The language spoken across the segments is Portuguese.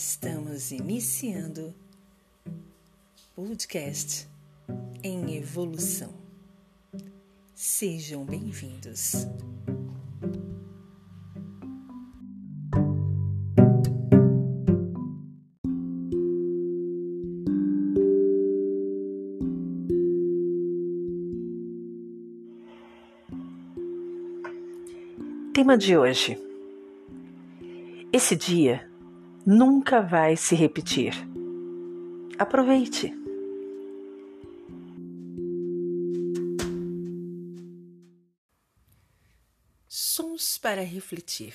Estamos iniciando podcast em evolução. Sejam bem-vindos. Tema de hoje. Esse dia nunca vai se repetir. Aproveite. Sons para refletir.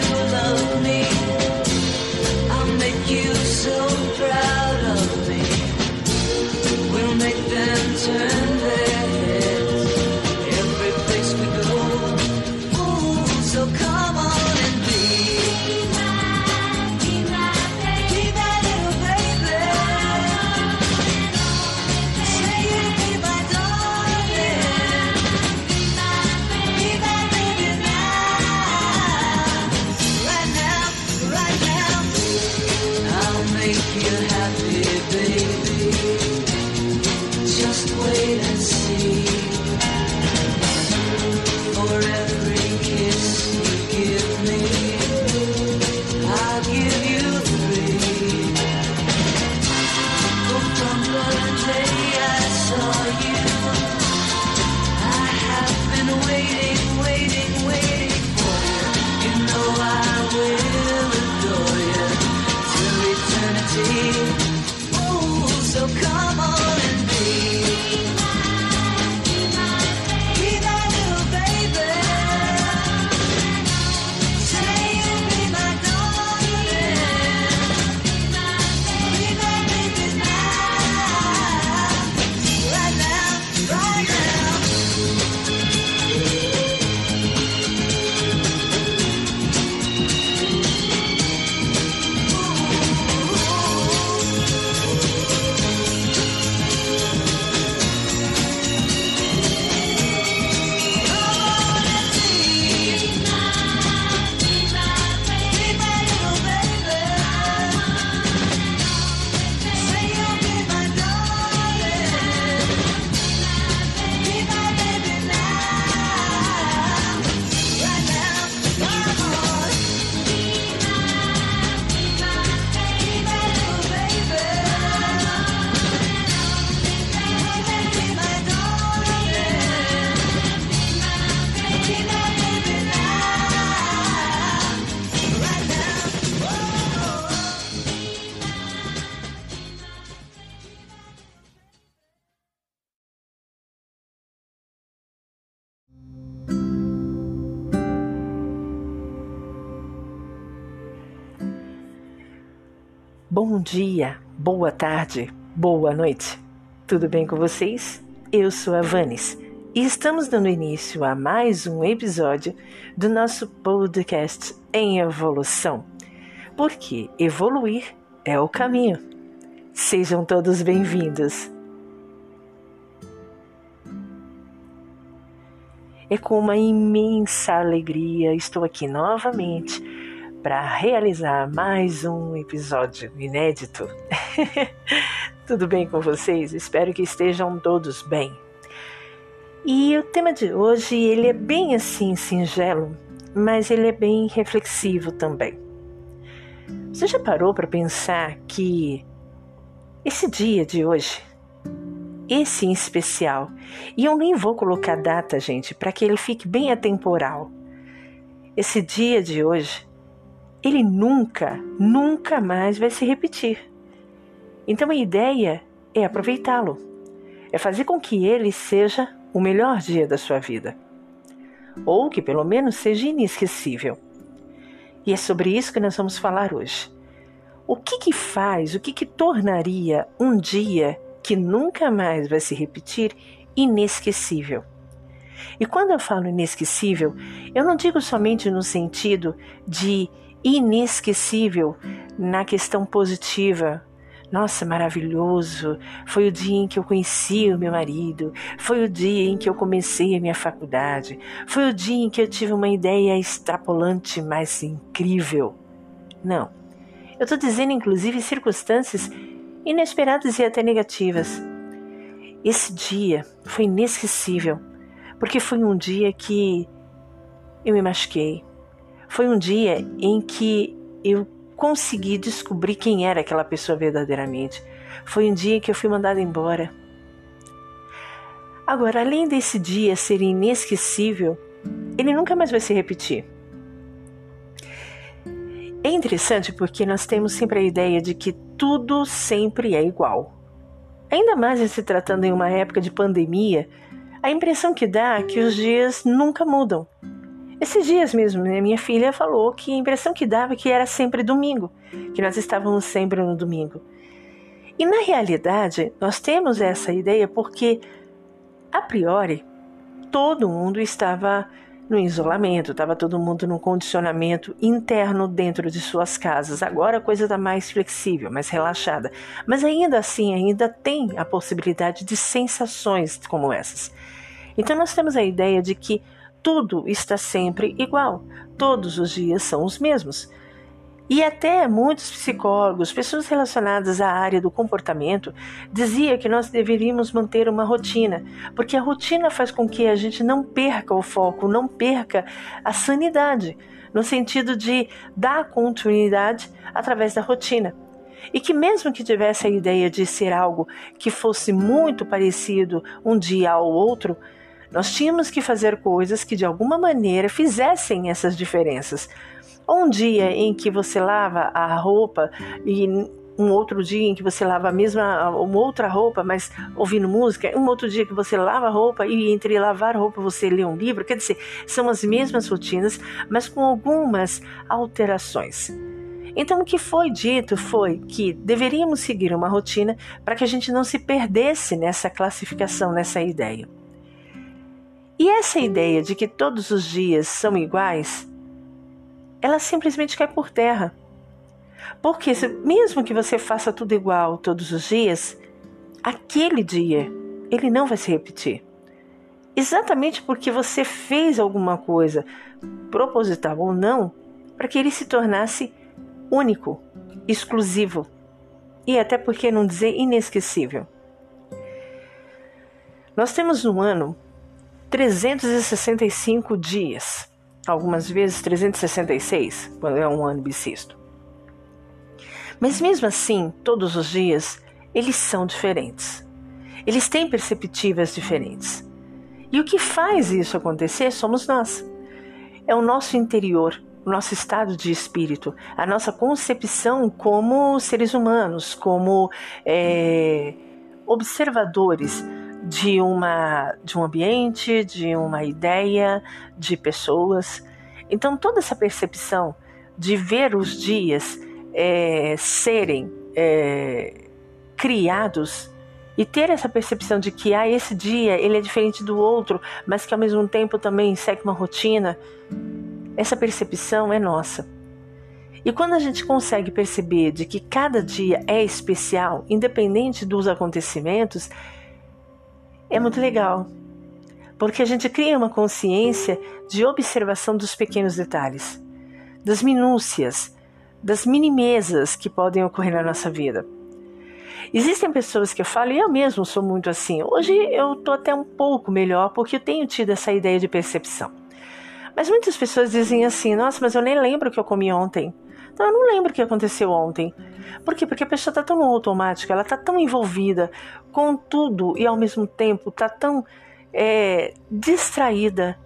Bom dia, boa tarde, boa noite. Tudo bem com vocês? Eu sou a Vanes e estamos dando início a mais um episódio do nosso podcast em evolução. Porque evoluir é o caminho. Sejam todos bem-vindos. É com uma imensa alegria estou aqui novamente para realizar mais um episódio inédito. Tudo bem com vocês? Espero que estejam todos bem. E o tema de hoje, ele é bem assim singelo, mas ele é bem reflexivo também. Você já parou para pensar que esse dia de hoje, esse em especial, e eu nem vou colocar data, gente, para que ele fique bem atemporal. Esse dia de hoje ele nunca, nunca mais vai se repetir. Então a ideia é aproveitá-lo, é fazer com que ele seja o melhor dia da sua vida. ou que pelo menos seja inesquecível. E é sobre isso que nós vamos falar hoje. O que que faz, o que que tornaria um dia que nunca mais vai se repetir inesquecível? E quando eu falo inesquecível, eu não digo somente no sentido de inesquecível na questão positiva. Nossa, maravilhoso! Foi o dia em que eu conheci o meu marido, foi o dia em que eu comecei a minha faculdade, foi o dia em que eu tive uma ideia extrapolante mais incrível. Não. Eu estou dizendo, inclusive, circunstâncias inesperadas e até negativas. Esse dia foi inesquecível porque foi um dia que eu me machuquei. Foi um dia em que eu consegui descobrir quem era aquela pessoa verdadeiramente. Foi um dia que eu fui mandada embora. Agora, além desse dia ser inesquecível, ele nunca mais vai se repetir. É interessante porque nós temos sempre a ideia de que tudo sempre é igual. Ainda mais se tratando em uma época de pandemia a impressão que dá é que os dias nunca mudam. Esses dias mesmo, né, minha filha falou que a impressão que dava é que era sempre domingo, que nós estávamos sempre no domingo. E na realidade, nós temos essa ideia porque, a priori, todo mundo estava no isolamento, estava todo mundo num condicionamento interno dentro de suas casas. Agora a coisa está mais flexível, mais relaxada. Mas ainda assim, ainda tem a possibilidade de sensações como essas. Então nós temos a ideia de que tudo está sempre igual, todos os dias são os mesmos. E até muitos psicólogos, pessoas relacionadas à área do comportamento, dizia que nós deveríamos manter uma rotina, porque a rotina faz com que a gente não perca o foco, não perca a sanidade, no sentido de dar continuidade através da rotina. E que mesmo que tivesse a ideia de ser algo que fosse muito parecido um dia ao outro, nós tínhamos que fazer coisas que de alguma maneira fizessem essas diferenças. Um dia em que você lava a roupa e um outro dia em que você lava a mesma, uma outra roupa, mas ouvindo música, um outro dia que você lava a roupa e entre lavar roupa você lê um livro, quer dizer, são as mesmas rotinas, mas com algumas alterações. Então, o que foi dito foi que deveríamos seguir uma rotina para que a gente não se perdesse nessa classificação, nessa ideia. E essa ideia de que todos os dias são iguais, ela simplesmente cai por terra. Porque mesmo que você faça tudo igual todos os dias, aquele dia ele não vai se repetir. Exatamente porque você fez alguma coisa, proposital ou não, para que ele se tornasse único, exclusivo e até porque não dizer inesquecível. Nós temos um ano 365 dias, algumas vezes 366, quando é um ano bissexto. Mas mesmo assim, todos os dias, eles são diferentes. Eles têm perspectivas diferentes. E o que faz isso acontecer somos nós. É o nosso interior, o nosso estado de espírito, a nossa concepção como seres humanos, como é, observadores de uma de um ambiente, de uma ideia, de pessoas. Então toda essa percepção de ver os dias é, serem é, criados e ter essa percepção de que ah, esse dia ele é diferente do outro, mas que ao mesmo tempo também segue uma rotina, essa percepção é nossa. E quando a gente consegue perceber de que cada dia é especial, independente dos acontecimentos, é muito legal, porque a gente cria uma consciência de observação dos pequenos detalhes, das minúcias, das minimezas que podem ocorrer na nossa vida. Existem pessoas que eu falo, e eu mesmo sou muito assim. Hoje eu estou até um pouco melhor porque eu tenho tido essa ideia de percepção. Mas muitas pessoas dizem assim: nossa, mas eu nem lembro o que eu comi ontem. Então eu não lembro o que aconteceu ontem. Por quê? Porque a pessoa está tão no automático, ela está tão envolvida com tudo e ao mesmo tempo está tão é, distraída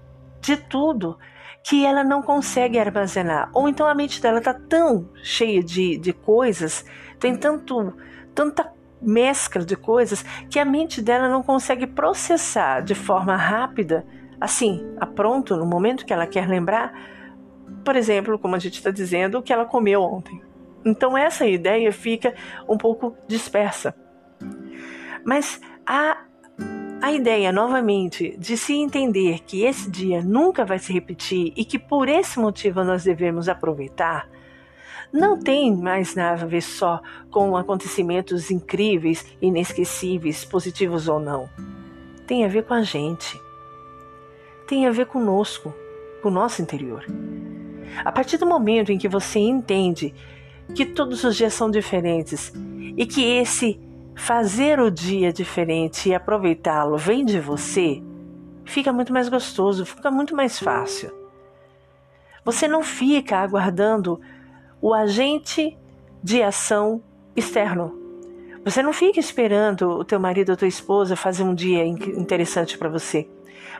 de tudo que ela não consegue armazenar. Ou então a mente dela está tão cheia de, de coisas, tem tanto, tanta mescla de coisas que a mente dela não consegue processar de forma rápida assim, a pronto, no momento que ela quer lembrar, por exemplo, como a gente está dizendo, o que ela comeu ontem. Então essa ideia fica um pouco dispersa. Mas a, a ideia, novamente, de se entender que esse dia nunca vai se repetir e que por esse motivo nós devemos aproveitar, não tem mais nada a ver só com acontecimentos incríveis, inesquecíveis, positivos ou não. Tem a ver com a gente. Tem a ver conosco, com o nosso interior. A partir do momento em que você entende que todos os dias são diferentes e que esse fazer o dia diferente e aproveitá-lo vem de você, fica muito mais gostoso, fica muito mais fácil. Você não fica aguardando o agente de ação externo. Você não fica esperando o teu marido ou tua esposa fazer um dia interessante para você.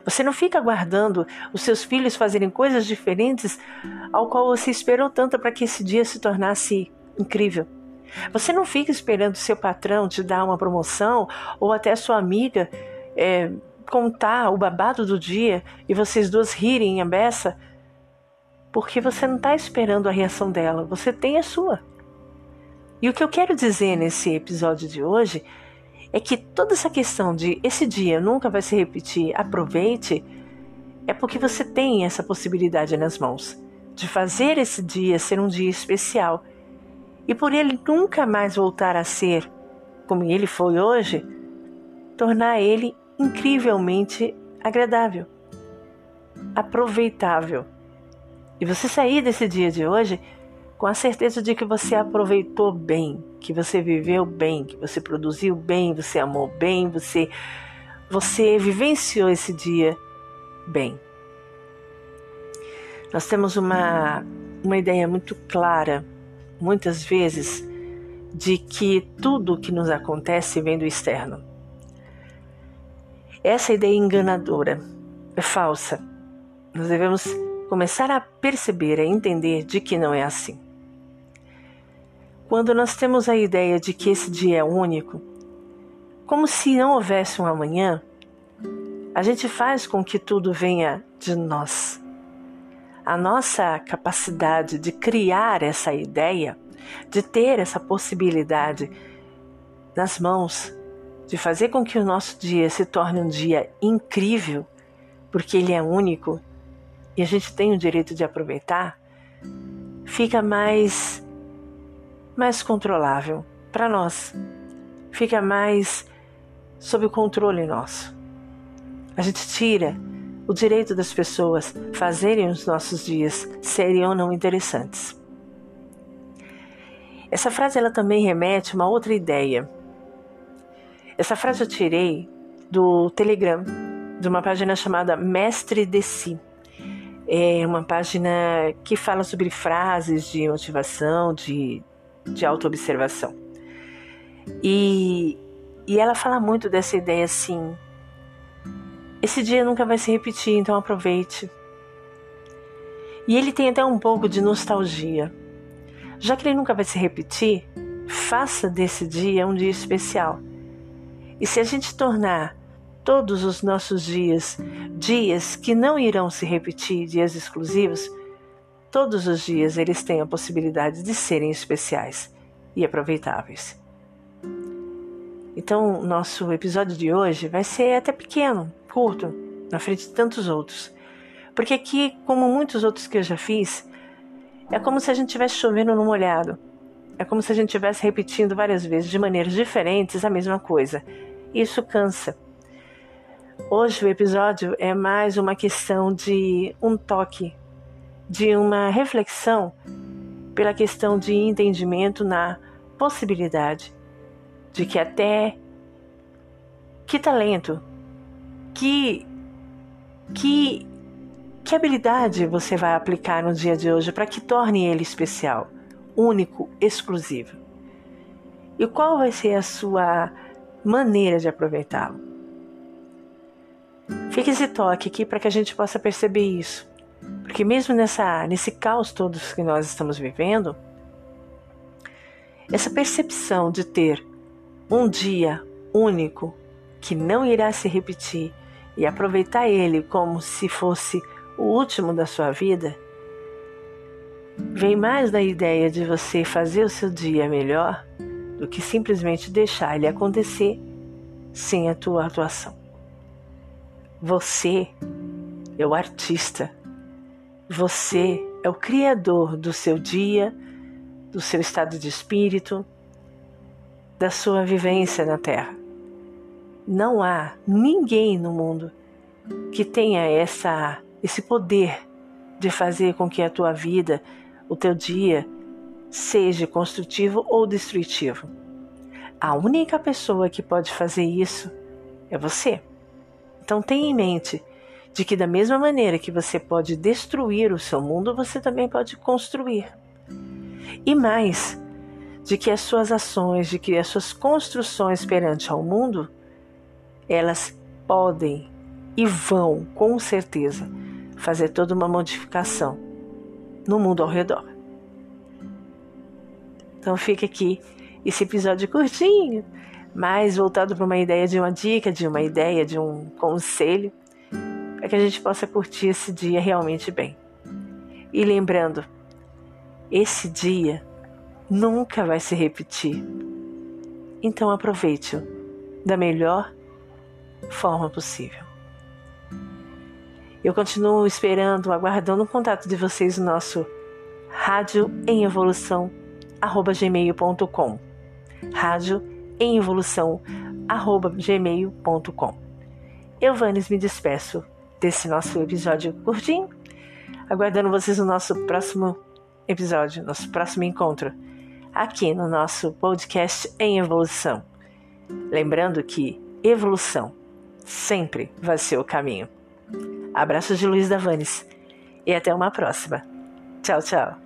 Você não fica aguardando os seus filhos fazerem coisas diferentes ao qual você esperou tanto para que esse dia se tornasse incrível. Você não fica esperando seu patrão te dar uma promoção ou até sua amiga é, contar o babado do dia e vocês duas rirem a beça, porque você não está esperando a reação dela, você tem a sua. E o que eu quero dizer nesse episódio de hoje é que toda essa questão de esse dia nunca vai se repetir, aproveite, é porque você tem essa possibilidade nas mãos de fazer esse dia ser um dia especial e por ele nunca mais voltar a ser como ele foi hoje, tornar ele incrivelmente agradável, aproveitável. E você sair desse dia de hoje com a certeza de que você aproveitou bem, que você viveu bem, que você produziu bem, você amou bem, você você vivenciou esse dia bem. Nós temos uma uma ideia muito clara muitas vezes, de que tudo o que nos acontece vem do externo. Essa ideia enganadora é falsa. Nós devemos começar a perceber, a entender de que não é assim. Quando nós temos a ideia de que esse dia é único, como se não houvesse um amanhã, a gente faz com que tudo venha de nós. A nossa capacidade de criar essa ideia, de ter essa possibilidade nas mãos, de fazer com que o nosso dia se torne um dia incrível, porque ele é único e a gente tem o direito de aproveitar, fica mais mais controlável para nós. Fica mais sob o controle nosso. A gente tira o direito das pessoas fazerem os nossos dias serem ou não interessantes. Essa frase ela também remete a uma outra ideia. Essa frase eu tirei do Telegram, de uma página chamada Mestre de Si. É uma página que fala sobre frases de motivação, de, de autoobservação. E, e ela fala muito dessa ideia assim, esse dia nunca vai se repetir, então aproveite. E ele tem até um pouco de nostalgia. Já que ele nunca vai se repetir, faça desse dia um dia especial. E se a gente tornar todos os nossos dias dias que não irão se repetir, dias exclusivos, todos os dias eles têm a possibilidade de serem especiais e aproveitáveis. Então, nosso episódio de hoje vai ser até pequeno, curto na frente de tantos outros. Porque aqui, como muitos outros que eu já fiz, é como se a gente estivesse chovendo no molhado. É como se a gente estivesse repetindo várias vezes, de maneiras diferentes, a mesma coisa. Isso cansa. Hoje o episódio é mais uma questão de um toque, de uma reflexão pela questão de entendimento na possibilidade de que até que talento que que que habilidade você vai aplicar no dia de hoje para que torne ele especial, único, exclusivo? E qual vai ser a sua maneira de aproveitá-lo? Fique esse toque aqui para que a gente possa perceber isso. Porque mesmo nessa, nesse caos todo que nós estamos vivendo, essa percepção de ter um dia único que não irá se repetir e aproveitar ele como se fosse o último da sua vida, vem mais da ideia de você fazer o seu dia melhor do que simplesmente deixar ele acontecer sem a tua atuação. Você é o artista. Você é o criador do seu dia, do seu estado de espírito, da sua vivência na Terra. Não há ninguém no mundo que tenha essa esse poder de fazer com que a tua vida, o teu dia seja construtivo ou destrutivo. A única pessoa que pode fazer isso é você. Então tenha em mente de que da mesma maneira que você pode destruir o seu mundo, você também pode construir. E mais, de que as suas ações, de que as suas construções perante ao mundo, elas podem e vão, com certeza, fazer toda uma modificação no mundo ao redor. Então fica aqui esse episódio curtinho, mas voltado para uma ideia de uma dica, de uma ideia, de um conselho, para que a gente possa curtir esse dia realmente bem. E lembrando, esse dia nunca vai se repetir. Então aproveite-o da melhor forma possível. Eu continuo esperando, aguardando o contato de vocês no nosso rádio em evolução gmail.com rádio em evolução gmail.com Eu, Vanes, me despeço desse nosso episódio curtinho, aguardando vocês no nosso próximo episódio, nosso próximo encontro, aqui no nosso podcast em evolução. Lembrando que evolução sempre vai ser o caminho. Abraços de Luiz Davanes e até uma próxima. Tchau, tchau.